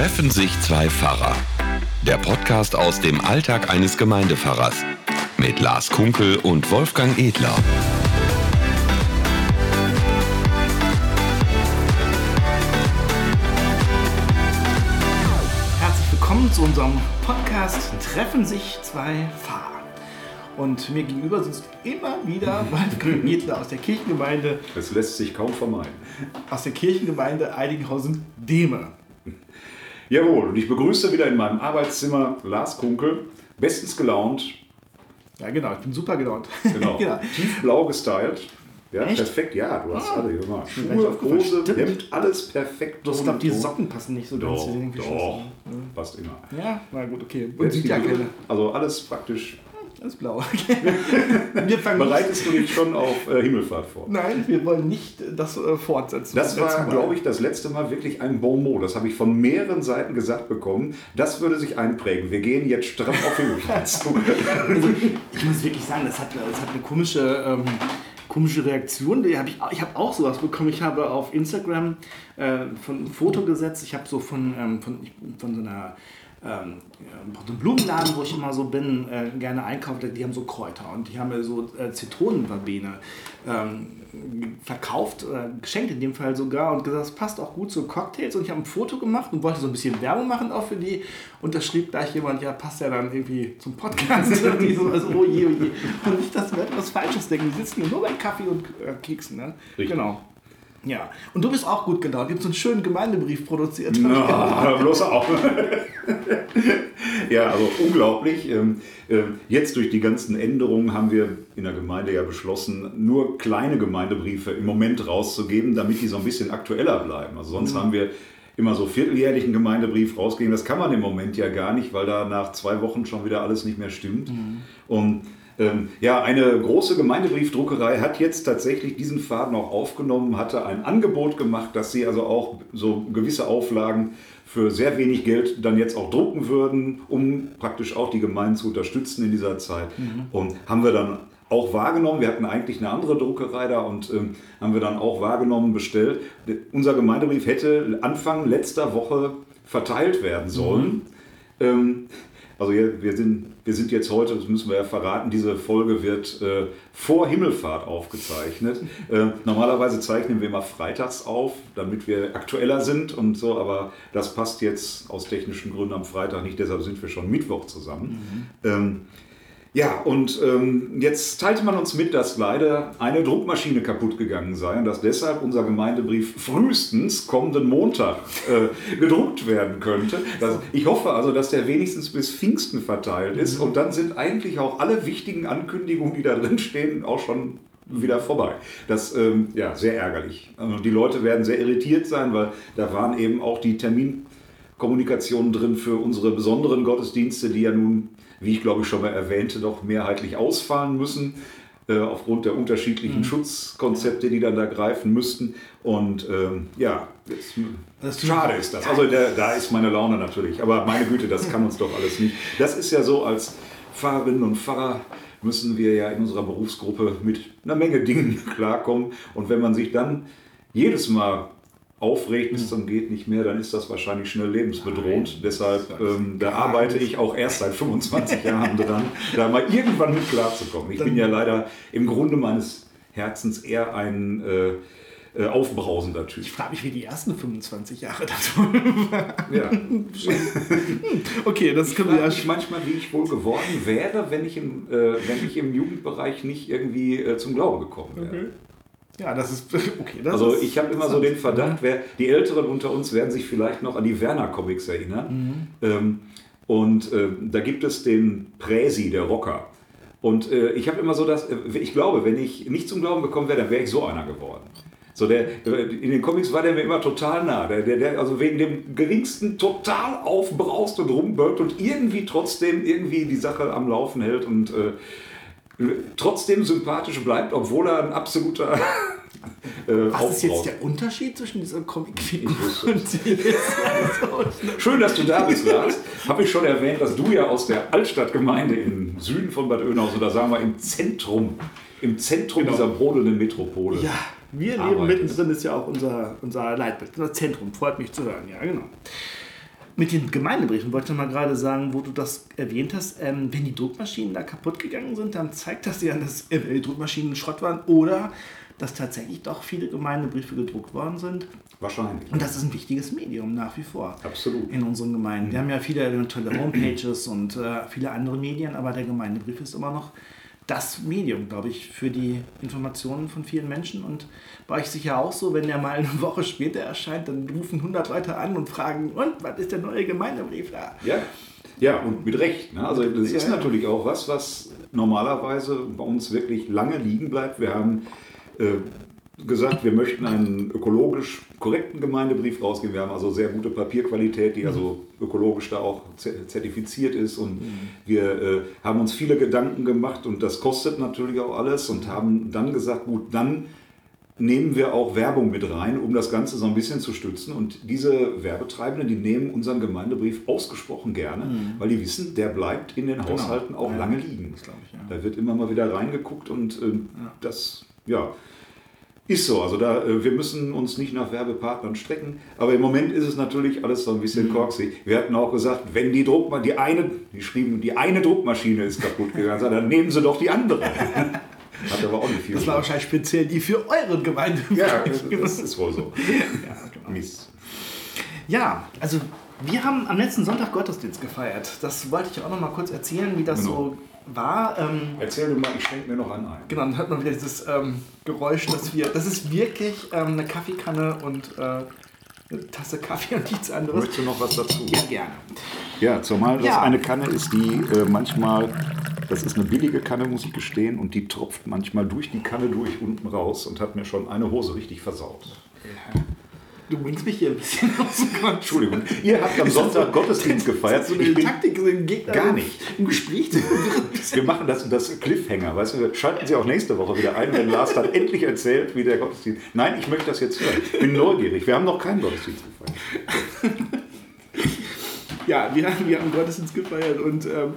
Treffen sich zwei Pfarrer. Der Podcast aus dem Alltag eines Gemeindepfarrers. Mit Lars Kunkel und Wolfgang Edler. Herzlich willkommen zu unserem Podcast Treffen sich zwei Pfarrer. Und mir gegenüber sitzt immer wieder Wolfgang Edler aus der Kirchengemeinde, Das lässt sich kaum vermeiden. aus der Kirchengemeinde Eidinghausen-Dehme. Jawohl, und ich begrüße wieder in meinem Arbeitszimmer Lars Kunkel, bestens gelaunt, Ja, genau, ich bin super gelaunt. genau, genau. tiefblau gestylt. Ja, Echt? perfekt, ja, du hast Ah. alle, nicht Schuhe. Hose. Hemd, alles perfekt. Ich glaube, die Socken passen nicht so ganz. Doch, doch, scheiße. passt immer. Ja, na gut, okay. Und sieht ja Brille, keine. Also alles praktisch. Alles blau. Wir fangen Bereitest du dich schon auf äh, Himmelfahrt vor? Nein, wir wollen nicht das äh, fortsetzen. Das Letztes war, glaube ich, das letzte Mal wirklich ein Bon mot. Das habe ich von mehreren Seiten gesagt bekommen. Das würde sich einprägen. Wir gehen jetzt stramm auf Himmelfahrt zu. Also, ich muss wirklich sagen, das hat, das hat eine komische, ähm, komische Reaktion. Die hab ich ich habe auch sowas bekommen. Ich habe auf Instagram äh, von ein Foto gesetzt. Ich habe so von, ähm, von, von so einer ähm, Blumenladen, wo ich immer so bin, äh, gerne einkaufe, die haben so Kräuter und die haben mir so äh, Zitronenverbene ähm, verkauft, äh, geschenkt in dem Fall sogar und gesagt, das passt auch gut zu Cocktails und ich habe ein Foto gemacht und wollte so ein bisschen Werbung machen auch für die und da schrieb gleich jemand, ja passt ja dann irgendwie zum Podcast und die so, also oh je, oh je und nicht, dass wir etwas Falsches denken, die sitzen nur bei Kaffee und äh, Keksen, ne? Richtig. Genau. Ja, und du bist auch gut gelaunt. Du hast einen schönen Gemeindebrief produziert. Na, bloß auf. ja, also unglaublich. Ähm, ähm, Jetzt durch die ganzen Änderungen haben wir in der Gemeinde ja beschlossen, nur kleine Gemeindebriefe im Moment rauszugeben, damit die so ein bisschen aktueller bleiben. Also sonst haben wir immer so vierteljährlichen Gemeindebrief rausgegeben. Das kann man im Moment ja gar nicht, weil da nach zwei Wochen schon wieder alles nicht mehr stimmt. Und ähm, ja, eine große Gemeindebriefdruckerei hat jetzt tatsächlich diesen Faden auch aufgenommen, hatte ein Angebot gemacht, dass sie also auch so gewisse Auflagen für sehr wenig Geld dann jetzt auch drucken würden, um praktisch auch die Gemeinden zu unterstützen in dieser Zeit. Und haben wir dann auch wahrgenommen. Wir hatten eigentlich eine andere Druckerei da und ähm, haben wir dann auch wahrgenommen, bestellt. Unser Gemeindebrief hätte Anfang letzter Woche verteilt werden sollen. Ähm, also wir, sind, wir sind jetzt heute, das müssen wir ja verraten, diese Folge wird äh, vor Himmelfahrt aufgezeichnet. Äh, normalerweise zeichnen wir immer freitags auf, damit wir aktueller sind und so, aber das passt jetzt aus technischen Gründen am Freitag nicht, deshalb sind wir schon Mittwoch zusammen. Ähm, ja, und ähm, jetzt teilte man uns mit, dass leider eine Druckmaschine kaputt gegangen sei und dass deshalb unser Gemeindebrief frühestens kommenden Montag äh, gedruckt werden könnte. Das, ich hoffe also, dass der wenigstens bis Pfingsten verteilt ist und dann sind eigentlich auch alle wichtigen Ankündigungen, die da drin stehen, auch schon wieder vorbei. Das ähm, ja sehr ärgerlich. Also die Leute werden sehr irritiert sein, weil da waren eben auch die Terminkommunikationen drin für unsere besonderen Gottesdienste, die ja nun, wie ich glaube ich schon mal erwähnte, doch mehrheitlich ausfallen müssen äh, aufgrund der unterschiedlichen Schutzkonzepte, die dann da greifen müssten. Und ähm, ja, tut- schade ist das. Also der, da ist meine Laune natürlich. Aber meine Güte, das kann uns doch alles nicht. Das ist ja so, als Pfarrerinnen und Pfarrer müssen wir ja in unserer Berufsgruppe mit einer Menge Dingen klarkommen. Und wenn man sich dann jedes Mal aufregt bis zum geht nicht mehr, dann ist das wahrscheinlich schnell lebensbedrohend. Deshalb, ähm, da arbeite ich auch erst seit 25 Jahren dran, da mal irgendwann mit klarzukommen. Ich bin ja leider im Grunde meines Herzens eher ein äh, äh, aufbrausender Typ. Ich frage mich, wie die ersten 25 Jahre dazu waren. Ja. Okay, das Ich können wir ja mich manchmal, wie ich wohl geworden wäre, wenn ich im, äh, wenn ich im Jugendbereich nicht irgendwie äh, zum Glauben gekommen wäre. Ja, das ist okay. Das Also ich habe immer so den Verdacht, wer, die Älteren unter uns werden sich vielleicht noch an die Werner-Comics erinnern. Ähm, und äh, da gibt es den Präsi, der Rocker. Und äh, ich habe immer so das, äh, ich glaube, wenn ich nicht zum Glauben gekommen wäre, dann wäre ich so einer geworden. So der, in den Comics war der mir immer total nah. Der, der, der also wegen dem geringsten total aufbraust und rumbölkt und irgendwie trotzdem irgendwie die Sache am Laufen hält und äh, trotzdem sympathisch bleibt, obwohl er ein absoluter äh, Was ist jetzt der Unterschied zwischen dieser Comicfigur und? Schön, dass du da bist, Lars. Habe ich schon erwähnt, dass du ja aus der Altstadtgemeinde im Süden von Bad Oeynhausen, oder sagen wir im Zentrum, im Zentrum Genau. dieser brodelnden Metropole. Ja, wir leben Arbeit mittendrin, ist ja auch unser, unser Leitbild, unser Zentrum. Freut mich zu hören, ja, genau. Mit den Gemeindebriefen wollte ich noch mal gerade sagen, wo du das erwähnt hast, ähm, wenn die Druckmaschinen da kaputt gegangen sind, dann zeigt das ja, dass die Druckmaschinen Schrott waren oder dass tatsächlich doch viele Gemeindebriefe gedruckt worden sind. Wahrscheinlich. Und das ist ein wichtiges Medium nach wie vor. Absolut. In unseren Gemeinden. Wir haben ja viele tolle Homepages und äh, viele andere Medien, aber der Gemeindebrief ist immer noch das Medium, glaube ich, für die Informationen von vielen Menschen. Und bei euch sicher auch so, wenn der mal eine Woche später erscheint, dann rufen 100 Leute an und fragen, und was ist der neue Gemeindebrief da? Ja, ja und mit Recht. Ne? Also das ist natürlich auch was, was normalerweise bei uns wirklich lange liegen bleibt. Wir haben äh, gesagt, wir möchten einen ökologisch korrekten Gemeindebrief rausgeben. Wir haben also sehr gute Papierqualität, die also ökologisch da auch zertifiziert ist. Und wir äh, haben uns viele Gedanken gemacht und das kostet natürlich auch alles und haben dann gesagt, gut, dann nehmen wir auch Werbung mit rein, um das Ganze so ein bisschen zu stützen. Und diese Werbetreibenden, die nehmen unseren Gemeindebrief ausgesprochen gerne, mhm. weil die wissen, der bleibt in den genau. Haushalten auch ja, lange liegen. Ich, ja. Da wird immer mal wieder reingeguckt und äh, ja. das, ja, ist so, also da, äh, wir müssen uns nicht nach Werbepartnern strecken, aber im Moment ist es natürlich alles so ein bisschen mhm. korksig. Wir hatten auch gesagt, wenn die Druckmaschine, die eine, die schrieben, die eine Druckmaschine ist kaputt gegangen, dann nehmen sie doch die andere. Hat aber auch nicht viel. Das war wahrscheinlich speziell die für eure Gemeinde. Ja, das ist wohl so. ja, genau. Mist. Ja, also wir haben am letzten Sonntag Gottesdienst gefeiert. Das wollte ich auch noch mal kurz erzählen, wie das genau. so war. Ähm, Erzähl du mal, ich schenke mir noch einen ein. Genau, dann hört man wieder dieses ähm, Geräusch, dass wir. Das ist wirklich ähm, eine Kaffeekanne und äh, eine Tasse Kaffee und nichts anderes. Möchtest du noch was dazu? Ja, gerne. Ja, zumal das ja. eine Kanne ist, die äh, manchmal. Das ist eine billige Kanne, muss ich gestehen, und die tropft manchmal durch die Kanne durch unten raus und hat mir schon eine Hose richtig versaut. Ja. Du bringst mich hier ein bisschen aus dem Konzept. Entschuldigung. Ihr habt am Sonntag Gottesdienst gefeiert. So eine Taktik, so Gegner gar nicht. im Gespräch zu Wir machen das, das Cliffhanger. Weißt du, schalten Sie auch nächste Woche wieder ein, wenn Lars dann endlich erzählt, wie der Gottesdienst. Nein, ich möchte das jetzt hören. Ich bin neugierig. Wir haben noch keinen Gottesdienst gefeiert. ja, wir haben, wir haben Gottesdienst gefeiert und ähm,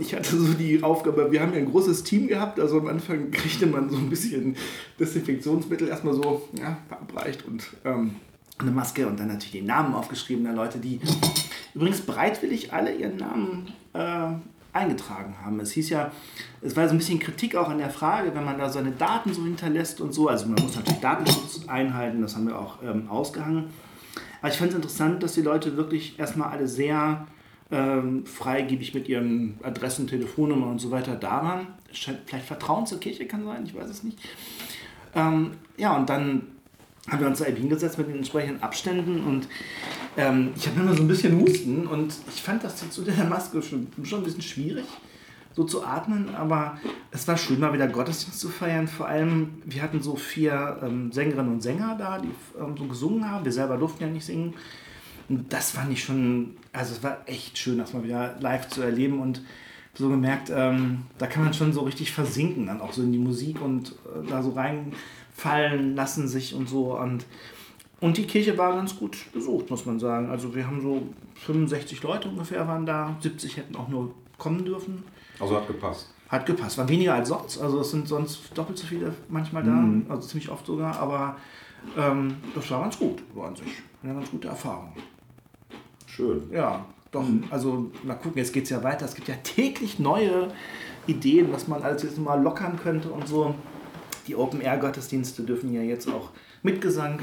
ich hatte so die Aufgabe, wir haben ja ein großes Team gehabt, also am Anfang kriegte man so ein bisschen Desinfektionsmittel erstmal so ja, verabreicht und ähm, eine Maske und dann natürlich die Namen aufgeschrieben der Leute, die übrigens bereitwillig alle ihren Namen äh, eingetragen haben. Es hieß ja, es war so ein bisschen Kritik auch an der Frage, wenn man da seine Daten so hinterlässt und so, also man muss natürlich Datenschutz einhalten, das haben wir auch ähm, ausgehangen. Aber ich fand es interessant, dass die Leute wirklich erstmal alle sehr ähm, freigebig mit ihren Adressen, Telefonnummern und so weiter da waren. Vielleicht Vertrauen zur Kirche kann sein, ich weiß es nicht. Ähm, ja, und dann haben wir uns da eben hingesetzt mit den entsprechenden Abständen und ähm, ich habe immer so ein bisschen Husten und ich fand das zu der Maske schon, schon ein bisschen schwierig, so zu atmen, aber es war schön, mal wieder Gottesdienst zu feiern. Vor allem, wir hatten so vier ähm, Sängerinnen und Sänger da, die ähm, so gesungen haben. Wir selber durften ja nicht singen. Und das fand ich schon, also es war echt schön, das mal wieder live zu erleben und so gemerkt, ähm, da kann man schon so richtig versinken, dann auch so in die Musik und äh, da so reinfallen lassen sich und so. Und, und die Kirche war ganz gut besucht, muss man sagen. Also wir haben so 65 Leute ungefähr waren da, 70 hätten auch nur kommen dürfen. Also hat gepasst. Hat gepasst. War weniger als sonst. Also es sind sonst doppelt so viele manchmal da, mhm. also ziemlich oft sogar, aber ähm, das war ganz gut, war an sich. Eine ganz gute Erfahrung. Schön. Ja, doch. Mhm. Also mal gucken, jetzt geht es ja weiter. Es gibt ja täglich neue Ideen, was man alles jetzt mal lockern könnte und so. Die Open-Air-Gottesdienste dürfen ja jetzt auch mit Gesang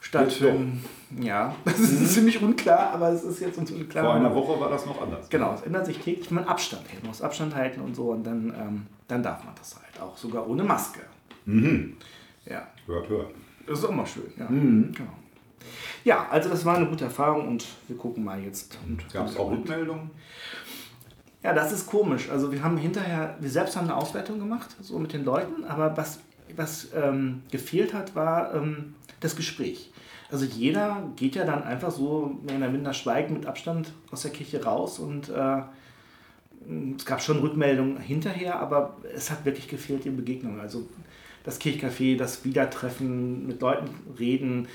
stattfinden. Ja, das ist mhm. ziemlich unklar, aber es ist jetzt uns unklar. Vor einer Woche war das noch anders. Genau, es ändert sich täglich, man Abstand hält, muss Abstand halten und so und dann, ähm, dann darf man das halt auch sogar ohne Maske. Mhm. Ja. Hört, hört. Das ist auch mal schön, ja. Mhm. Genau. Ja, also das war eine gute Erfahrung und wir gucken mal jetzt. Gab es auch Rückmeldungen? Ja, das ist komisch. Also wir haben hinterher, wir selbst haben eine Auswertung gemacht, so mit den Leuten, aber was, was ähm, gefehlt hat, war ähm, das Gespräch. Also jeder geht ja dann einfach so mehr oder minder schweigend mit Abstand aus der Kirche raus und äh, es gab schon Rückmeldungen hinterher, aber es hat wirklich gefehlt die Begegnung. Also das Kirchcafé, das Wiedertreffen, mit Leuten reden,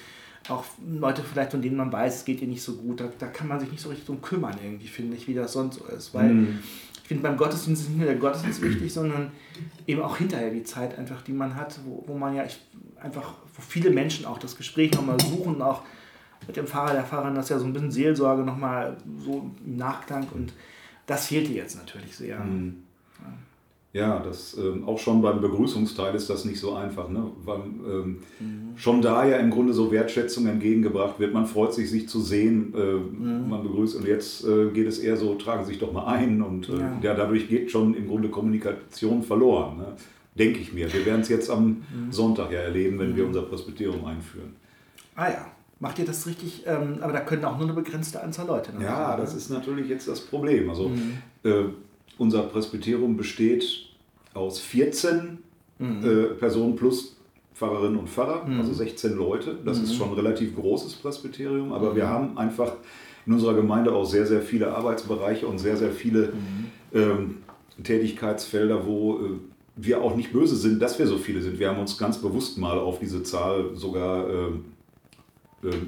auch Leute vielleicht, von denen man weiß, es geht ihr nicht so gut, da, da kann man sich nicht so richtig drum kümmern, irgendwie, finde ich, wie das sonst so ist. Weil mm. ich finde, beim Gottesdienst ist nicht nur der Gottesdienst wichtig, sondern eben auch hinterher die Zeit einfach, die man hat, wo, wo man ja ich, einfach, wo viele Menschen auch das Gespräch nochmal suchen, auch mit dem Pfarrer, der Pfarrerin, das ist ja so ein bisschen Seelsorge nochmal so im Nachklang und das fehlte jetzt natürlich sehr. Mhm. Ja, das ähm, auch schon beim Begrüßungsteil ist das nicht so einfach, ne? weil ähm, mhm. schon da ja im Grunde so Wertschätzung entgegengebracht wird. Man freut sich, sich zu sehen, äh, mhm. man begrüßt und jetzt äh, geht es eher so, tragen Sie sich doch mal ein und äh, ja. ja. dadurch geht schon im Grunde Kommunikation verloren. Ne? Denke ich mir. Wir werden es jetzt am mhm. Sonntag ja erleben, wenn wir mhm. unser Presbyterium einführen. Ah ja. Macht ihr das richtig? Ähm, aber da können auch nur eine begrenzte Anzahl Leute. Ja, haben, das ist natürlich jetzt das Problem. Also mhm. äh, unser Presbyterium besteht aus 14 mhm. äh, Personen plus Pfarrerinnen und Pfarrer, mhm. also 16 Leute. Das ist mhm. schon ein relativ großes Presbyterium, aber wir mhm. haben einfach in unserer Gemeinde auch sehr, sehr viele Arbeitsbereiche und sehr, sehr viele mhm. ähm, Tätigkeitsfelder, wo äh, wir auch nicht böse sind, dass wir so viele sind. Wir haben uns ganz bewusst mal auf diese Zahl sogar äh,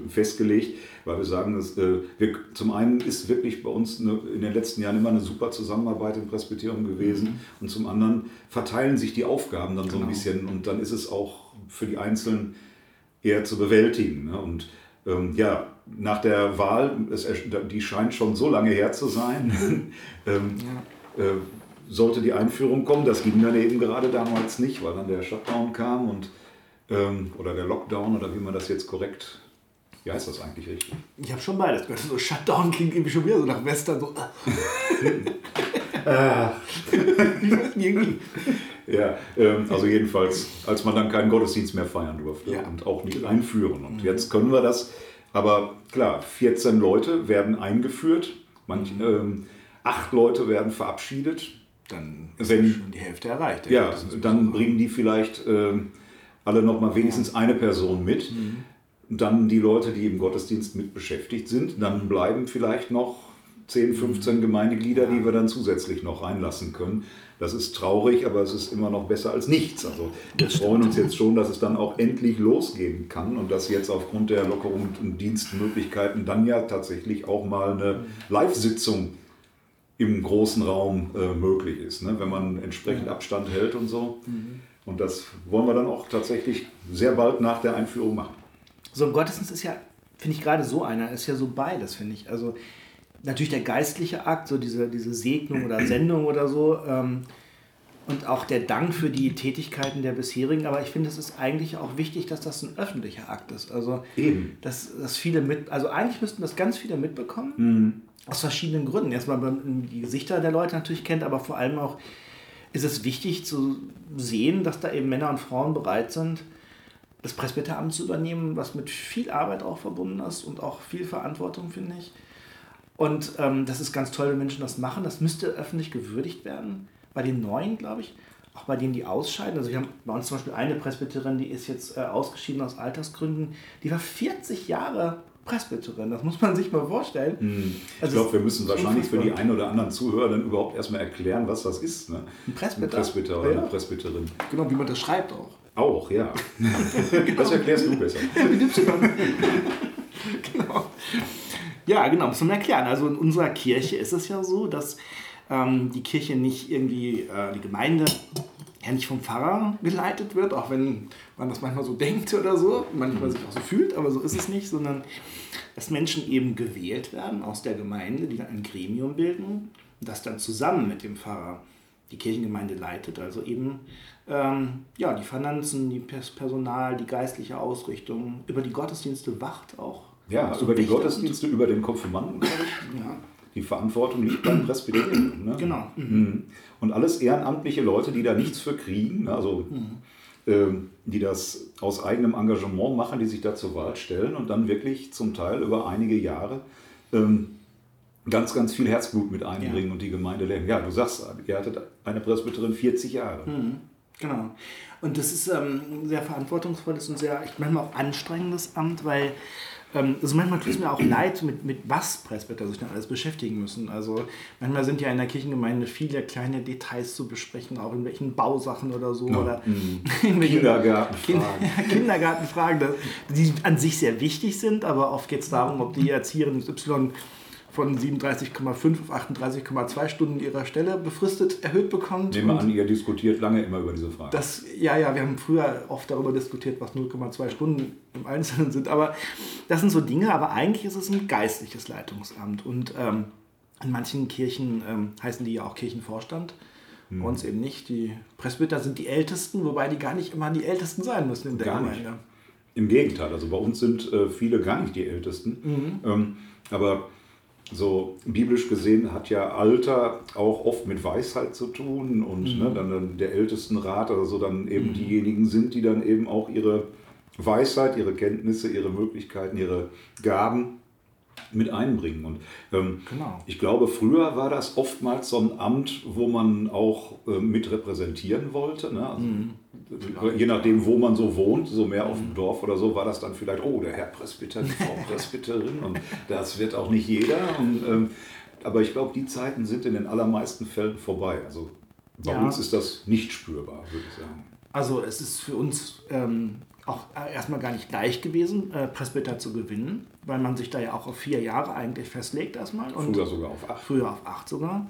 festgelegt, weil wir sagen, dass, äh, wir, zum einen ist wirklich bei uns eine, in den letzten Jahren immer eine super Zusammenarbeit im Presbyterium gewesen mhm. und zum anderen verteilen sich die Aufgaben dann genau. so ein genau. bisschen und dann ist es auch für die Einzelnen eher zu bewältigen. Ne? Und ähm, ja, nach der Wahl, es, die scheint schon so lange her zu sein, ähm, ja. äh, sollte die Einführung kommen. Das ging dann eben gerade damals nicht, weil dann der Shutdown kam und ähm, oder der Lockdown oder wie man das jetzt korrekt wie heißt das eigentlich richtig? Ich habe schon beides gehört. So Shutdown klingt irgendwie schon wieder so nach Western. So. äh. ja, ähm, also jedenfalls, als man dann keinen Gottesdienst mehr feiern durfte ja. und auch nicht genau. einführen. Und mhm. jetzt können wir das. Aber klar, 14 Leute werden eingeführt, manch, mhm. ähm, acht Leute werden verabschiedet. Dann ist wenn, schon die Hälfte erreicht. Ja, dann bringen die vielleicht äh, alle noch mal wenigstens eine Person mit. Mhm dann die Leute, die im Gottesdienst mit beschäftigt sind. Dann bleiben vielleicht noch 10, 15 Gemeindeglieder, die wir dann zusätzlich noch reinlassen können. Das ist traurig, aber es ist immer noch besser als nichts. Also wir freuen uns jetzt schon, dass es dann auch endlich losgehen kann und dass jetzt aufgrund der Lockerung und Dienstmöglichkeiten dann ja tatsächlich auch mal eine Live-Sitzung im großen Raum äh, möglich ist, ne? wenn man entsprechend Abstand hält und so. Mhm. Und das wollen wir dann auch tatsächlich sehr bald nach der Einführung machen. So ein Gottesdienst ist ja, finde ich gerade so einer, ist ja so beides, finde ich. Also natürlich der geistliche Akt, so diese, diese Segnung oder Sendung oder so. Ähm, und auch der Dank für die Tätigkeiten der bisherigen. Aber ich finde, es ist eigentlich auch wichtig, dass das ein öffentlicher Akt ist. Also, Eben. Dass, dass viele mit, also eigentlich müssten das ganz viele mitbekommen. Mhm. Aus verschiedenen Gründen. Erstmal, weil man die Gesichter der Leute natürlich kennt, aber vor allem auch ist es wichtig zu sehen, dass da eben Männer und Frauen bereit sind, das Presbyteramt zu übernehmen, was mit viel Arbeit auch verbunden ist und auch viel Verantwortung, finde ich. Und ähm, das ist ganz toll, wenn Menschen das machen. Das müsste öffentlich gewürdigt werden. Bei den Neuen, glaube ich, auch bei denen, die ausscheiden. Also wir haben bei uns zum Beispiel eine Presbyterin, die ist jetzt äh, ausgeschieden aus Altersgründen. Die war 40 Jahre Presbyterin. Das muss man sich mal vorstellen. Hm. Also ich glaube, wir müssen wahrscheinlich für die einen oder anderen Zuhörer dann überhaupt erstmal erklären, was das ist. Ne? Ein Presbyter. Ein Presbyter oder ja. eine Presbyterin. Genau, wie man das schreibt auch. Auch, ja. genau. Das erklärst du besser. genau. Ja, genau, muss man erklären. Also in unserer Kirche ist es ja so, dass ähm, die Kirche nicht irgendwie, äh, die Gemeinde ja nicht vom Pfarrer geleitet wird, auch wenn man das manchmal so denkt oder so, manchmal sich auch so fühlt, aber so ist es nicht, sondern dass Menschen eben gewählt werden aus der Gemeinde, die dann ein Gremium bilden das dann zusammen mit dem Pfarrer die Kirchengemeinde leitet, also eben ähm, ja, die Finanzen, die Personal, die geistliche Ausrichtung, über die Gottesdienste wacht auch. Ja, so über die Gottesdienste, über den Konfirmanden, glaube ich. Ja. Die Verantwortung liegt beim Presbyterium. Ne? Genau. Mhm. mhm. Und alles ehrenamtliche Leute, die da nichts für kriegen, ne? also mhm. ähm, die das aus eigenem Engagement machen, die sich da zur Wahl stellen und dann wirklich zum Teil über einige Jahre ähm, ganz, ganz viel Herzblut mit einbringen ja. und die Gemeinde lernen. Ja, du sagst, ihr hattet eine Presbyterin 40 Jahre. Mhm. Genau. Und das ist ähm, ein sehr verantwortungsvolles und sehr, ich manchmal auch anstrengendes Amt, weil ähm, also manchmal tut es mir auch leid, mit, mit was Presbyter sich dann alles beschäftigen müssen. Also manchmal sind ja in der Kirchengemeinde viele kleine Details zu besprechen, auch in welchen Bausachen oder so. Ja. Oder mhm. Kindergartenfragen. Kindergartenfragen, die an sich sehr wichtig sind, aber oft geht es darum, ob die Erzieherin XY von 37,5 auf 38,2 Stunden ihrer Stelle befristet erhöht bekommt. Nehmen wir an, ihr diskutiert lange immer über diese Frage. Das, ja, ja, wir haben früher oft darüber diskutiert, was 0,2 Stunden im Einzelnen sind. Aber das sind so Dinge, aber eigentlich ist es ein geistliches Leitungsamt. Und ähm, in manchen Kirchen ähm, heißen die ja auch Kirchenvorstand. Bei uns eben nicht. Die Presbyter sind die Ältesten, wobei die gar nicht immer die Ältesten sein müssen in der Gar nicht. Gemeinde. Im Gegenteil, also bei uns sind äh, viele gar nicht die Ältesten. Ähm, aber so biblisch gesehen hat ja Alter auch oft mit Weisheit zu tun und ne, dann, dann der Ältestenrat oder so dann eben diejenigen sind, die dann eben auch ihre Weisheit, ihre Kenntnisse, ihre Möglichkeiten, ihre Gaben mit einbringen. Und ähm, Genau. ich glaube, früher war das oftmals so ein Amt, wo man auch äh, mit repräsentieren wollte. Ne? Also, Je nachdem, wo man so wohnt, so mehr auf dem Dorf oder so, war das dann vielleicht, oh, der Herr Presbyter, die Frau Presbyterin und das wird auch nicht jeder. Und, ähm, aber ich glaube, die Zeiten sind in den allermeisten Fällen vorbei. Also bei Ja. uns ist das nicht spürbar, würde ich sagen. Also es ist für uns ähm, auch erstmal gar nicht leicht gewesen, äh, Presbyter zu gewinnen, weil man sich da ja auch auf vier Jahre eigentlich festlegt erstmal. Und Früher sogar auf acht. Früher auf acht sogar.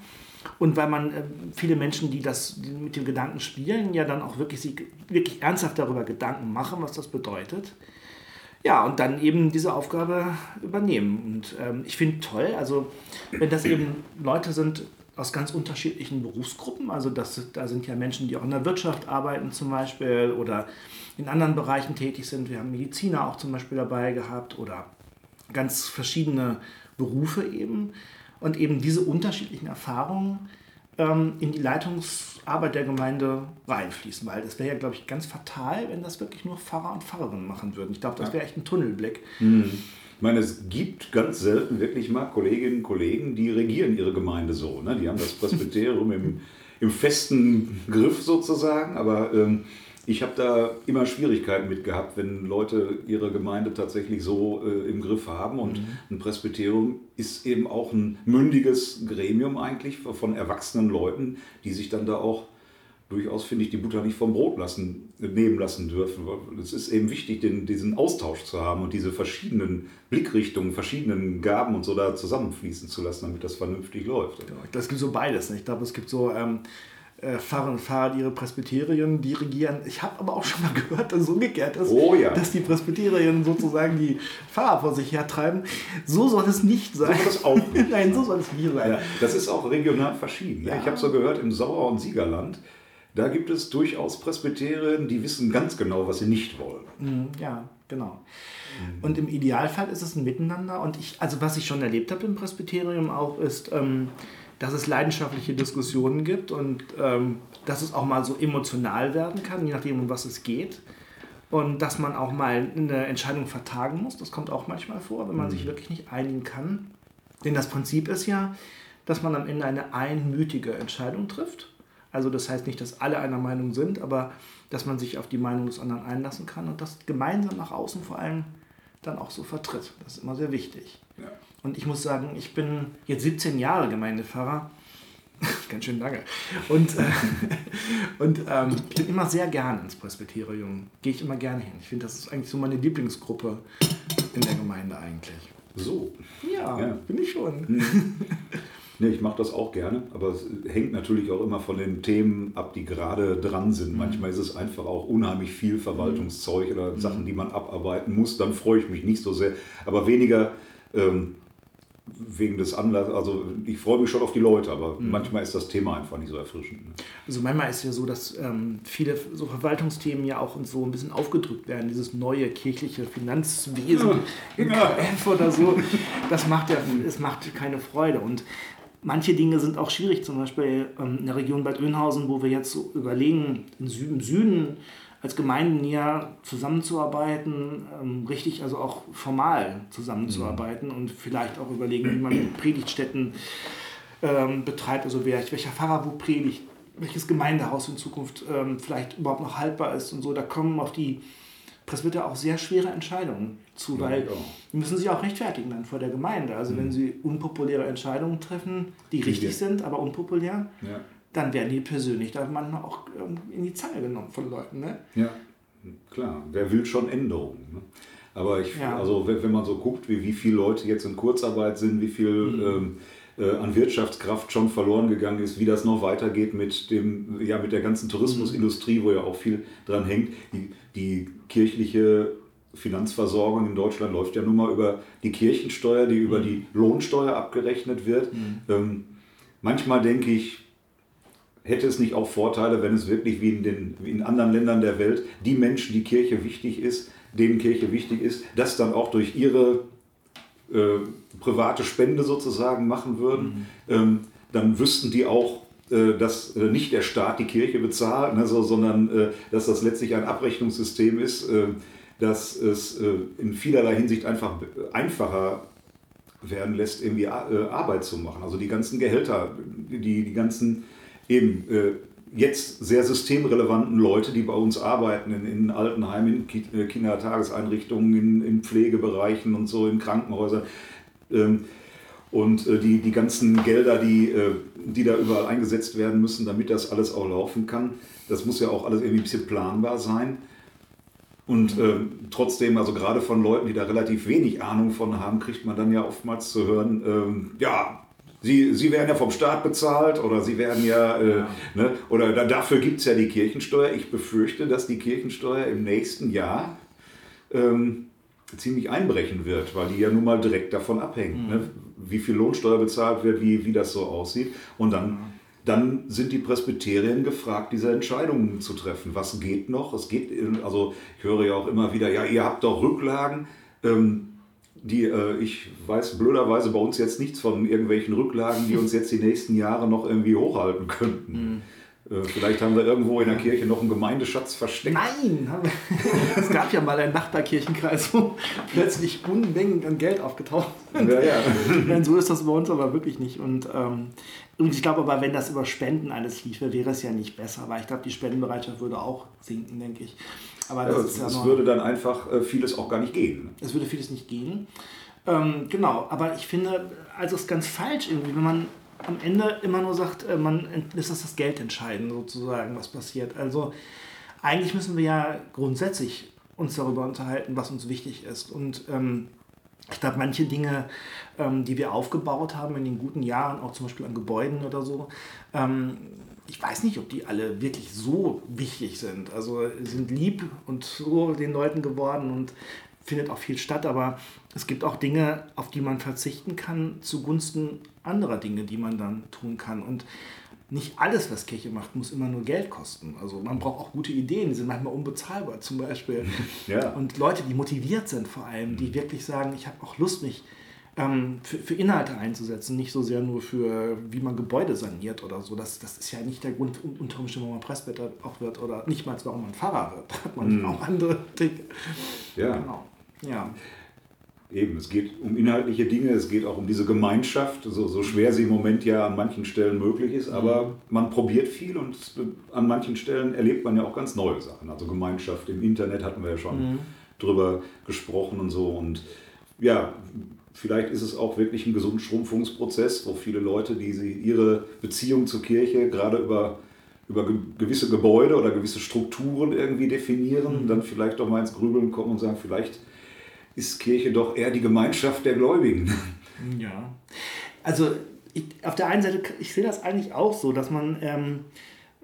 Und weil man äh, viele Menschen, die das die mit dem Gedanken spielen, ja dann auch wirklich, sich wirklich ernsthaft darüber Gedanken machen, was das bedeutet. Ja, und dann eben diese Aufgabe übernehmen. Und ähm, ich finde toll, also wenn das eben Leute sind aus ganz unterschiedlichen Berufsgruppen, also das, da sind ja Menschen, die auch in der Wirtschaft arbeiten zum Beispiel oder in anderen Bereichen tätig sind. Wir haben Mediziner auch zum Beispiel dabei gehabt oder ganz verschiedene Berufe eben und eben diese unterschiedlichen Erfahrungen ähm, in die Leitungsarbeit der Gemeinde reinfließen, weil das wäre ja, glaube ich, ganz fatal, wenn das wirklich nur Pfarrer und Pfarrerinnen machen würden. Ich glaube, das wäre echt ein Tunnelblick. Ich meine, es gibt ganz selten wirklich mal Kolleginnen und Kollegen, die regieren ihre Gemeinde so. Ne? Die haben das Presbyterium im, im festen Griff sozusagen, aber ähm, ich habe da immer Schwierigkeiten mit gehabt, wenn Leute ihre Gemeinde tatsächlich so äh, im Griff haben. Und ein Presbyterium ist eben auch ein mündiges Gremium eigentlich von erwachsenen Leuten, die sich dann da auch durchaus, finde ich, die Butter nicht vom Brot lassen, nehmen lassen dürfen. Es ist eben wichtig, den, diesen Austausch zu haben und diese verschiedenen Blickrichtungen, verschiedenen Gaben und so da zusammenfließen zu lassen, damit das vernünftig läuft. Das gibt so beides. Ne? Ich glaube, es gibt so ähm, äh, Pfarrer und Pfarrer, die ihre Presbyterien dirigieren. Ich habe aber auch schon mal gehört, dass es umgekehrt ist, Oh ja. dass die Presbyterien sozusagen die Pfarrer vor sich hertreiben. So soll es nicht sein. soll es auch nicht. Nein, so soll es nie sein. Ja, das ist auch regional verschieden. ne? Ja. Ich habe so gehört, im Sauer- und Siegerland, da gibt es durchaus Presbyterien, die wissen ganz genau, was sie nicht wollen. Mhm, Ja, genau. Und im Idealfall ist es ein Miteinander. Und ich, also was ich schon erlebt habe im Presbyterium auch, ist, ähm, dass es leidenschaftliche Diskussionen gibt und ähm, dass es auch mal so emotional werden kann, je nachdem, um was es geht. Und dass man auch mal eine Entscheidung vertagen muss. Das kommt auch manchmal vor, wenn man sich wirklich nicht einigen kann. Denn das Prinzip ist ja, dass man am Ende eine einmütige Entscheidung trifft. Also das heißt nicht, dass alle einer Meinung sind, aber dass man sich auf die Meinung des anderen einlassen kann und das gemeinsam nach außen vor allem dann auch so vertritt. Das ist immer sehr wichtig. Ja. Und ich muss sagen, ich bin jetzt 17 Jahre Gemeindepfarrer. Ganz schön lange. Und, äh, und ähm, ich bin immer sehr gerne ins Presbyterium. Gehe ich immer gerne hin. Ich finde, das ist eigentlich so meine Lieblingsgruppe in der Gemeinde eigentlich. So. Ja, Ja. bin ich schon. Nee, ich mache das auch gerne, aber es hängt natürlich auch immer von den Themen ab, die gerade dran sind. Manchmal ist es einfach auch unheimlich viel Verwaltungszeug oder Sachen, die man abarbeiten muss. Dann freue ich mich nicht so sehr, aber weniger ähm, wegen des Anlasses. Also ich freue mich schon auf die Leute, aber manchmal ist das Thema einfach nicht so erfrischend. ne? Also manchmal ist ja so, dass ähm, viele so Verwaltungsthemen ja auch so ein bisschen aufgedrückt werden, dieses neue kirchliche Finanzwesen in KF oder so. Das macht ja, es macht keine Freude. Und manche Dinge sind auch schwierig, zum Beispiel ähm, in der Region Bad Oeynhausen, wo wir jetzt so überlegen, im Süden, als Gemeinden ja zusammenzuarbeiten, ähm, richtig, also auch formal zusammenzuarbeiten und vielleicht auch überlegen, wie man Predigtstätten ähm, betreibt, also wer, welcher Pfarrer wo predigt, welches Gemeindehaus in Zukunft vielleicht überhaupt noch haltbar ist und so. Da kommen auf die Presbyter auch sehr schwere Entscheidungen zu, weil Ja. die müssen sich auch rechtfertigen dann vor der Gemeinde. Also wenn sie unpopuläre Entscheidungen treffen, die richtig wir. sind, aber unpopulär, Ja. dann werden die persönlich da manchmal auch ähm, in die Zange genommen von Leuten. Ne? Ja, klar. Wer will schon Änderungen? Ne? Aber ich, ja. also wenn, wenn, man so guckt, wie, wie viele Leute jetzt in Kurzarbeit sind, wie viel mhm. ähm, äh, an Wirtschaftskraft schon verloren gegangen ist, wie das noch weitergeht mit, dem, ja, mit der ganzen Tourismusindustrie, wo ja auch viel dran hängt. Die, die kirchliche Finanzversorgung in Deutschland läuft ja nun mal über die Kirchensteuer, die über mhm. die Lohnsteuer abgerechnet wird. Mhm. Ähm, manchmal denke ich, hätte es nicht auch Vorteile, wenn es wirklich wie in, den, wie in anderen Ländern der Welt die Menschen, die Kirche wichtig ist, denen Kirche wichtig ist, das dann auch durch ihre äh, private Spende sozusagen machen würden, mhm. ähm, dann wüssten die auch, äh, dass äh, nicht der Staat die Kirche bezahlt, ne, so, sondern äh, dass das letztlich ein Abrechnungssystem ist, dass es in vielerlei Hinsicht einfach einfacher werden lässt, irgendwie Arbeit zu machen. Also die ganzen Gehälter, die, die ganzen eben jetzt sehr systemrelevanten Leute, die bei uns arbeiten, in, in Altenheimen, in äh, Kindertageseinrichtungen, in, in Pflegebereichen und so, in Krankenhäusern. Ähm, und äh, die, die ganzen Gelder, die, äh, die da überall eingesetzt werden müssen, damit das alles auch laufen kann, das muss ja auch alles irgendwie ein bisschen planbar sein. Und äh, trotzdem, also gerade von Leuten, die da relativ wenig Ahnung von haben, kriegt man dann ja oftmals zu hören, ähm, ja, Sie, Sie werden ja vom Staat bezahlt oder Sie werden ja, äh, ja. Ne, oder da, dafür gibt es ja die Kirchensteuer. Ich befürchte, dass die Kirchensteuer im nächsten Jahr ähm, ziemlich einbrechen wird, weil die ja nun mal direkt davon abhängt, mhm. ne, wie viel Lohnsteuer bezahlt wird, wie, wie das so aussieht. Und dann, mhm. dann sind die Presbyterien gefragt, diese Entscheidungen zu treffen. Was geht noch? Es geht, also ich höre ja auch immer wieder, ja, ihr habt doch Rücklagen. Ähm, die äh, ich weiß blöderweise bei uns jetzt nichts von irgendwelchen Rücklagen, die uns jetzt die nächsten Jahre noch irgendwie hochhalten könnten. Äh, vielleicht haben wir irgendwo in der Kirche noch einen Gemeindeschatz versteckt. Nein! es gab ja mal einen Nachbarkirchenkreis, wo plötzlich Unmengen an Geld aufgetaucht sind. Ja, ja. so ist das bei uns aber wirklich nicht. Und, ähm, und ich glaube aber, wenn das über Spenden alles liefe, wäre es ja nicht besser. Weil ich glaube, die Spendenbereitschaft würde auch sinken, denke ich. Aber das ja, ist ja es würde dann einfach äh, vieles auch gar nicht gehen. Es würde vieles nicht gehen. Ähm, genau, aber ich finde, also es ist ganz falsch irgendwie, wenn man am Ende immer nur sagt, äh, man lässt das, das Geld entscheiden, sozusagen, was passiert. Also eigentlich müssen wir ja grundsätzlich uns darüber unterhalten, was uns wichtig ist. Und ähm, ich glaube, manche Dinge, ähm, die wir aufgebaut haben in den guten Jahren, auch zum Beispiel an Gebäuden oder so, ähm, ich weiß nicht, ob die alle wirklich so wichtig sind. Also sind lieb und so den Leuten geworden und findet auch viel statt, aber es gibt auch Dinge, auf die man verzichten kann, zugunsten anderer Dinge, die man dann tun kann. Und nicht alles, was Kirche macht, muss immer nur Geld kosten. Also man braucht auch gute Ideen, die sind manchmal unbezahlbar zum Beispiel. Ja. Und Leute, die motiviert sind vor allem, die wirklich sagen, ich habe auch Lust, mich ähm, für, für, Inhalte einzusetzen, nicht so sehr nur für, wie man Gebäude saniert oder so. Das, das ist ja nicht der Grund, unter Umständen, warum man Presbyter auch wird oder nicht mal, warum man Pfarrer wird. Da hat man mhm. auch andere Dinge. Ja. Genau. Ja. Eben, es geht um inhaltliche Dinge, es geht auch um diese Gemeinschaft, so, so schwer sie im Moment ja an manchen Stellen möglich ist, aber mhm. man probiert viel und an manchen Stellen erlebt man ja auch ganz neue Sachen. Also Gemeinschaft im Internet hatten wir ja schon mhm. drüber gesprochen und so. Und ja, vielleicht ist es auch wirklich ein Gesundschrumpfungsprozess, wo viele Leute, die sie ihre Beziehung zur Kirche gerade über über gewisse Gebäude oder gewisse Strukturen irgendwie definieren, mhm. dann vielleicht doch mal ins Grübeln kommen und sagen, vielleicht ist Kirche doch eher die Gemeinschaft der Gläubigen. Ja. Also ich, auf der einen Seite, ich sehe das eigentlich auch so, dass man ähm,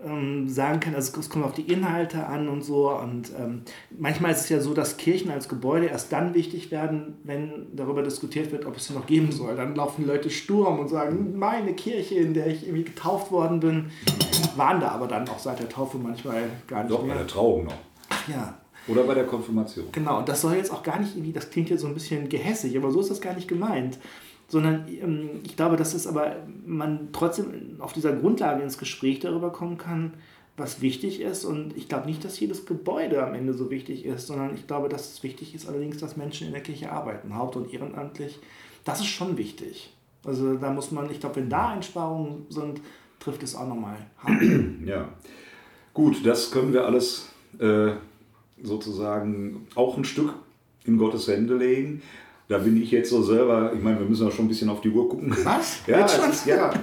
ähm, sagen kann, also es kommt auf die Inhalte an und so. Und ähm, manchmal ist es ja so, dass Kirchen als Gebäude erst dann wichtig werden, wenn darüber diskutiert wird, ob es sie noch geben soll. Dann laufen die Leute Sturm und sagen, meine Kirche, in der ich irgendwie getauft worden bin, waren da aber dann auch seit der Taufe manchmal gar nicht Doch, mehr. Doch, bei der Trauung noch. Ja, oder bei der Konfirmation. Genau, und das soll jetzt auch gar nicht irgendwie, das klingt jetzt so ein bisschen gehässig, aber so ist das gar nicht gemeint. Sondern ähm, ich glaube, dass es aber man trotzdem auf dieser Grundlage ins Gespräch darüber kommen kann, was wichtig ist. Und ich glaube nicht, dass jedes Gebäude am Ende so wichtig ist, sondern ich glaube, dass es wichtig ist allerdings, dass Menschen in der Kirche arbeiten, haupt- und ehrenamtlich. Das ist schon wichtig. Also da muss man, ich glaube, wenn da Einsparungen sind, trifft es auch nochmal Ja, gut, das können wir alles äh, sozusagen auch ein Stück in Gottes Hände legen. Da bin ich jetzt so selber, ich meine, wir müssen auch schon ein bisschen auf die Uhr gucken. Was? ja, jetzt schon? Ja.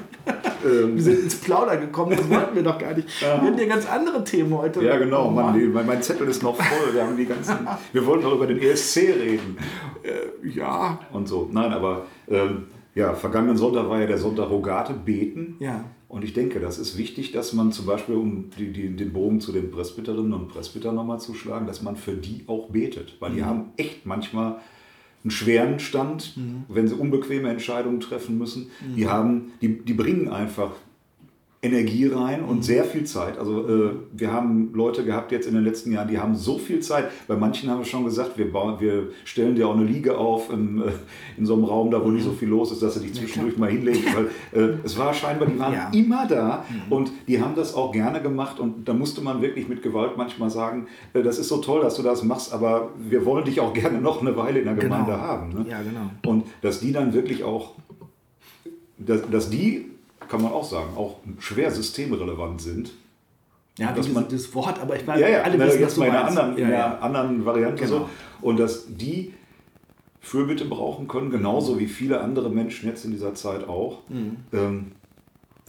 Ähm, wir sind ins Plauder gekommen, das wollten wir doch gar nicht. Wir hatten ja ganz andere Themen heute. Ja, genau, oh, Mann, die, mein, Zettel ist noch voll. Wir, haben die ganzen, wir wollten noch über den ESC reden. Äh, ja. Und so. Nein, aber ähm, ja, vergangenen Sonntag war ja der Sonntag Rogate, beten. Ja. Und ich denke, das ist wichtig, dass man zum Beispiel, um die, die, den Bogen zu den Presbyterinnen und Presbytern nochmal zu schlagen, dass man für die auch betet. Weil die mhm. haben echt manchmal einen schweren Stand, mhm. wenn sie unbequeme Entscheidungen treffen müssen. Mhm. Die, haben, die, die bringen einfach Energie rein und sehr viel Zeit. Also äh, wir haben Leute gehabt jetzt in den letzten Jahren, die haben so viel Zeit. Bei manchen haben wir schon gesagt, wir, bauen, wir stellen dir auch eine Liege auf in, äh, in so einem Raum, da wo nicht so viel los ist, dass sie dich zwischendurch mal hinlegen. Weil äh, es war scheinbar, die waren ja. immer da mhm. und die haben das auch gerne gemacht. Und da musste man wirklich mit Gewalt manchmal sagen, äh, das ist so toll, dass du das machst, aber wir wollen dich auch gerne noch eine Weile in der genau. Gemeinde haben. Ne? Ja, genau. Und dass die dann wirklich auch, dass, dass die kann man auch sagen, auch schwer systemrelevant sind. Ja, dass man das Wort, aber ich meine, ja, ja, alle na, wissen, jetzt mal in einer anderen, ja, in einer anderen Variante genau. so. Und dass die Fürbitte brauchen können, genauso wie viele andere Menschen jetzt in dieser Zeit auch. Mhm. Ähm,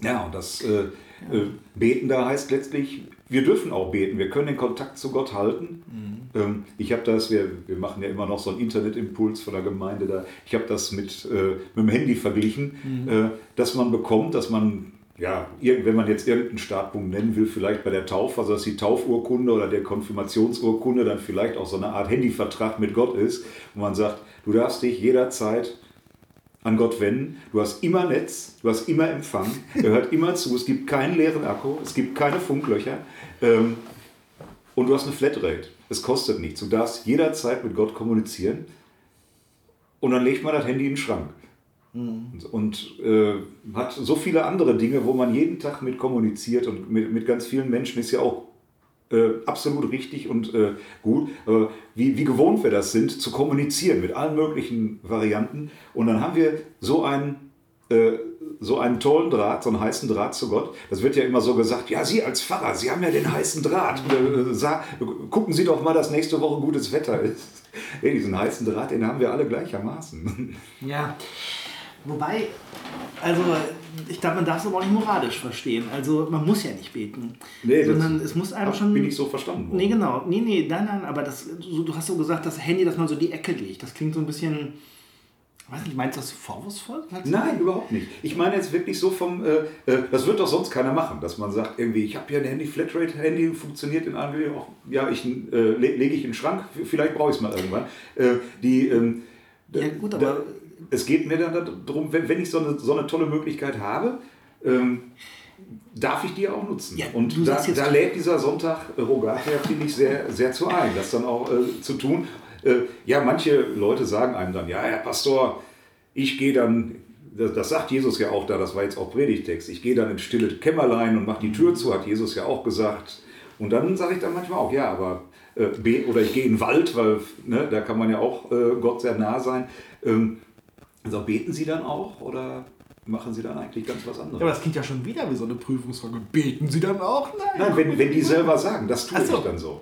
ja, und das äh, äh, Beten da heißt letztlich, wir dürfen auch beten, wir können den Kontakt zu Gott halten. Mhm. Ähm, ich habe das, wir, wir machen ja immer noch so einen Internetimpuls von der Gemeinde da, ich habe das mit, äh, mit dem Handy verglichen, mhm. äh, dass man bekommt, dass man, ja, wenn man jetzt irgendeinen Startpunkt nennen will, vielleicht bei der Taufe, also dass die Taufurkunde oder der Konfirmationsurkunde dann vielleicht auch so eine Art Handyvertrag mit Gott ist, wo man sagt, du darfst dich jederzeit an Gott wenden. Du hast immer Netz, du hast immer Empfang, er hört immer zu, es gibt keinen leeren Akku, es gibt keine Funklöcher ähm, und du hast eine Flatrate. Es kostet nichts. Du darfst jederzeit mit Gott kommunizieren und dann legt man das Handy in den Schrank. Mhm. Und, und äh, hat so viele andere Dinge, wo man jeden Tag mit kommuniziert und mit, mit ganz vielen Menschen ist ja auch äh, absolut richtig und äh, gut, äh, wie, wie gewohnt wir das sind, zu kommunizieren mit allen möglichen Varianten. Und dann haben wir so einen, äh, so einen tollen Draht, so einen heißen Draht zu Gott. Das wird ja immer so gesagt, ja, Sie als Pfarrer, Sie haben ja den heißen Draht. Äh, gucken Sie doch mal, dass nächste Woche gutes Wetter ist. Ja, diesen heißen Draht, den haben wir alle gleichermaßen. Ja, wobei, also ich glaube, man darf es aber auch nicht moralisch verstehen. Also man muss ja nicht beten. Nee, sondern es muss einem schon. Bin ich so verstanden worden. Nee, genau. Nee, nee, nein, nein, aber das, so, du hast so gesagt, das Handy, dass man so die Ecke legt. Das klingt so ein bisschen. Weiß nicht, meinst du das vorwurfsvoll? Nein, überhaupt nicht. Ich meine jetzt wirklich so vom, äh, äh, das wird doch sonst keiner machen, dass man sagt, irgendwie, ich habe hier ein Handy, Flatrate-Handy, funktioniert in Anwendung, ja, ich äh, le lege ich in den Schrank, vielleicht brauche ich es mal irgendwann. Äh, die, ähm, ja gut, aber... Es geht mir dann darum, wenn, wenn ich so eine, so eine tolle Möglichkeit habe, ähm, darf ich die auch nutzen. Ja, und da, da lädt dieser Sonntag Rogatia, finde ich, sehr, sehr zu ein, das dann auch äh, zu tun. Äh, ja, manche Leute sagen einem dann, ja, Herr Pastor, ich gehe dann, das, das, sagt Jesus ja auch da, das war jetzt auch Predigtext, ich gehe dann ins stille Kämmerlein und mache die Tür zu, hat Jesus ja auch gesagt. Und dann sage ich dann manchmal auch, ja, aber äh, oder ich gehe in den Wald, weil ne, da kann man ja auch äh, Gott sehr nah sein. Ähm, also beten Sie dann auch oder machen Sie dann eigentlich ganz was anderes? Ja, aber das klingt ja schon wieder wie so eine Prüfungsfrage. Beten Sie dann auch? Nein, Nein wenn, wenn die selber sagen, das tue so. ich dann so.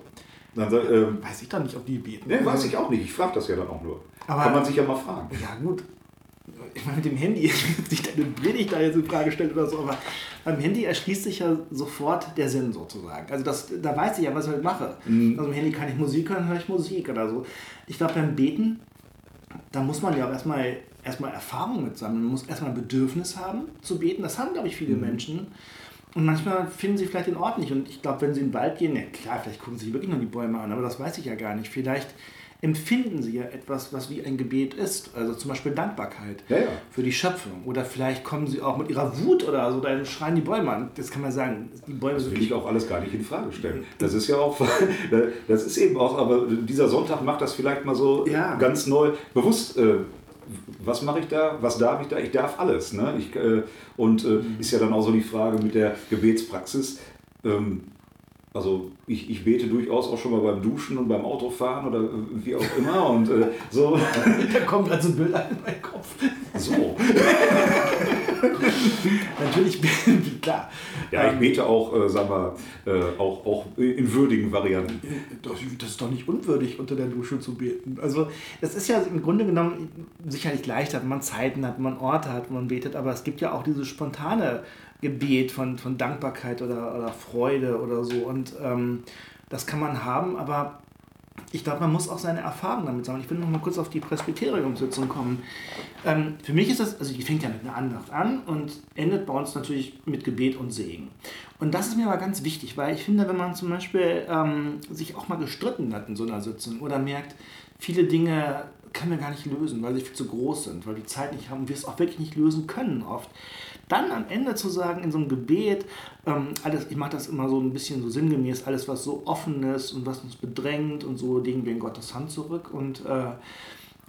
Dann, ähm, weiß ich dann nicht, ob die beten. Nee, weiß ich auch nicht. Ich frage das ja dann auch nur. Aber, Kann man sich ja mal fragen. Ja, gut. Ich meine, mit dem Handy, sich deine Predigt da jetzt in Frage stellt oder so, aber beim Handy erschließt sich ja sofort der Sinn sozusagen. Also das, da weiß ich ja, was ich halt mache. Mhm. Also im Handy kann ich Musik hören, höre ich Musik oder so. Ich glaube, beim Beten, da muss man ja auch erstmal erstmal Erfahrung mit sammeln. Man muss erstmal ein Bedürfnis haben zu beten. Das haben, glaube ich, viele mhm. Menschen. Und manchmal finden sie vielleicht den Ort nicht. Und ich glaube, wenn sie in den Wald gehen, ja klar, vielleicht gucken sie sich wirklich noch die Bäume an, aber das weiß ich ja gar nicht. Vielleicht empfinden sie ja etwas, was wie ein Gebet ist. Also zum Beispiel Dankbarkeit ja, ja. für die Schöpfung. Oder vielleicht kommen sie auch mit ihrer Wut oder so, dann schreien die Bäume an. Das kann man sagen. Die Bäume das will ich auch alles gar nicht in Frage stellen. Das ist ja auch, das ist eben auch, aber dieser Sonntag macht das vielleicht mal so ja. ganz neu bewusst. Äh, was mache ich da, was darf ich da? Ich darf alles. Ne? Ich, äh, und äh, mhm. ist ja dann auch so die Frage mit der Gebetspraxis. Ähm, also ich, ich bete durchaus auch schon mal beim Duschen und beim Autofahren oder wie auch immer. Und äh, so. da kommt also ein Bild in meinen Kopf. So. Natürlich, klar. Ja, ich Ähm, bete auch, äh, sagen wir, äh, auch, auch in würdigen Varianten. Das, das ist doch nicht unwürdig, unter der Dusche zu beten. Also, das ist ja im Grunde genommen sicherlich leichter, wenn man Zeiten hat, man Orte hat, man betet, aber es gibt ja auch dieses spontane Gebet von, von Dankbarkeit oder, oder Freude oder so. Und ähm, das kann man haben, aber ich glaube, man muss auch seine Erfahrungen damit sammeln. Ich will noch mal kurz auf die Presbyteriumssitzung kommen. Ähm, für mich ist das, also die fängt ja mit einer Andacht an und endet bei uns natürlich mit Gebet und Segen. Und das ist mir aber ganz wichtig, weil ich finde, wenn man zum Beispiel ähm, sich auch mal gestritten hat in so einer Sitzung oder merkt, viele Dinge können wir gar nicht lösen, weil sie viel zu groß sind, weil die Zeit nicht haben und wir es auch wirklich nicht lösen können oft. Dann am Ende zu sagen, in so einem Gebet, ähm, alles, ich mache das immer so ein bisschen so sinngemäß, alles, was so offen ist und was uns bedrängt und so, legen wir in Gottes Hand zurück und, äh,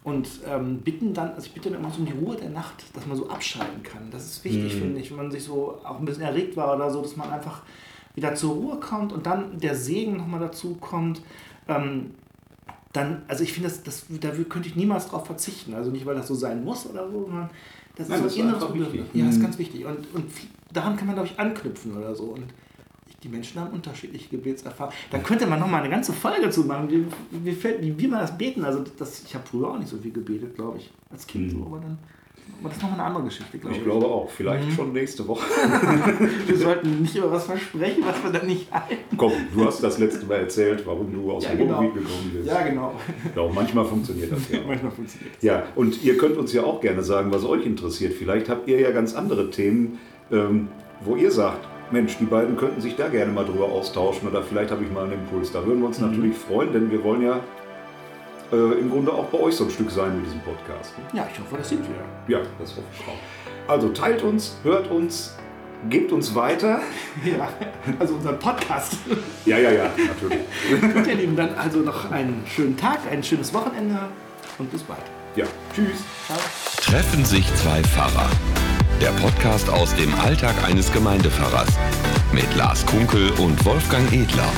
und ähm, bitten dann, also ich bitte dann immer so um die Ruhe der Nacht, dass man so abschalten kann. Das ist wichtig, finde ich, wenn man sich so auch ein bisschen erregt war oder so, dass man einfach wieder zur Ruhe kommt und dann der Segen nochmal dazu kommt. Ähm, dann, also ich finde, das, das, da könnte ich niemals drauf verzichten. Also nicht, weil das so sein muss oder so, sondern das Nein, ist so ein inneres Bedürfnis. Ja, das ist Mhm. ganz wichtig. Und, und daran kann man, glaube ich, anknüpfen oder so. Und die Menschen haben unterschiedliche Gebetserfahrungen. Da könnte man nochmal eine ganze Folge zu machen, wie, wie, wie, wie man das beten. Also das, ich habe früher auch nicht so viel gebetet, glaube ich, als Kind. Mhm. So, aber, dann, aber das ist nochmal eine andere Geschichte, glaube ich. Ich glaube auch. Vielleicht Mhm. schon nächste Woche. Wir sollten nicht über was versprechen, was wir dann nicht halten. Komm, du hast das letzte Mal erzählt, warum du aus Ja, dem genau. Ruhrgebiet gekommen bist. Ja, genau. Und manchmal funktioniert das ja. Manchmal funktioniert das. Ja, und ihr könnt uns ja auch gerne sagen, was euch interessiert. Vielleicht habt ihr ja ganz andere Themen, ähm, wo ihr sagt, Mensch, die beiden könnten sich da gerne mal drüber austauschen oder vielleicht habe ich mal einen Impuls. Da würden wir uns Mhm. natürlich freuen, denn wir wollen ja äh, im Grunde auch bei euch so ein Stück sein mit diesem Podcast. ne? Ja, ich hoffe, das sind wir. Ja, das hoffe ich auch. Also teilt uns, hört uns, gebt uns weiter. Ja, also unser Podcast. Ja, ja, ja, natürlich. Gut, ihr Lieben, dann also noch einen schönen Tag, ein schönes Wochenende und bis bald. Ja, tschüss. Ciao. Treffen sich zwei Pfarrer. Der Podcast aus dem Alltag eines Gemeindepfarrers. Mit Lars Kunkel und Wolfgang Edler.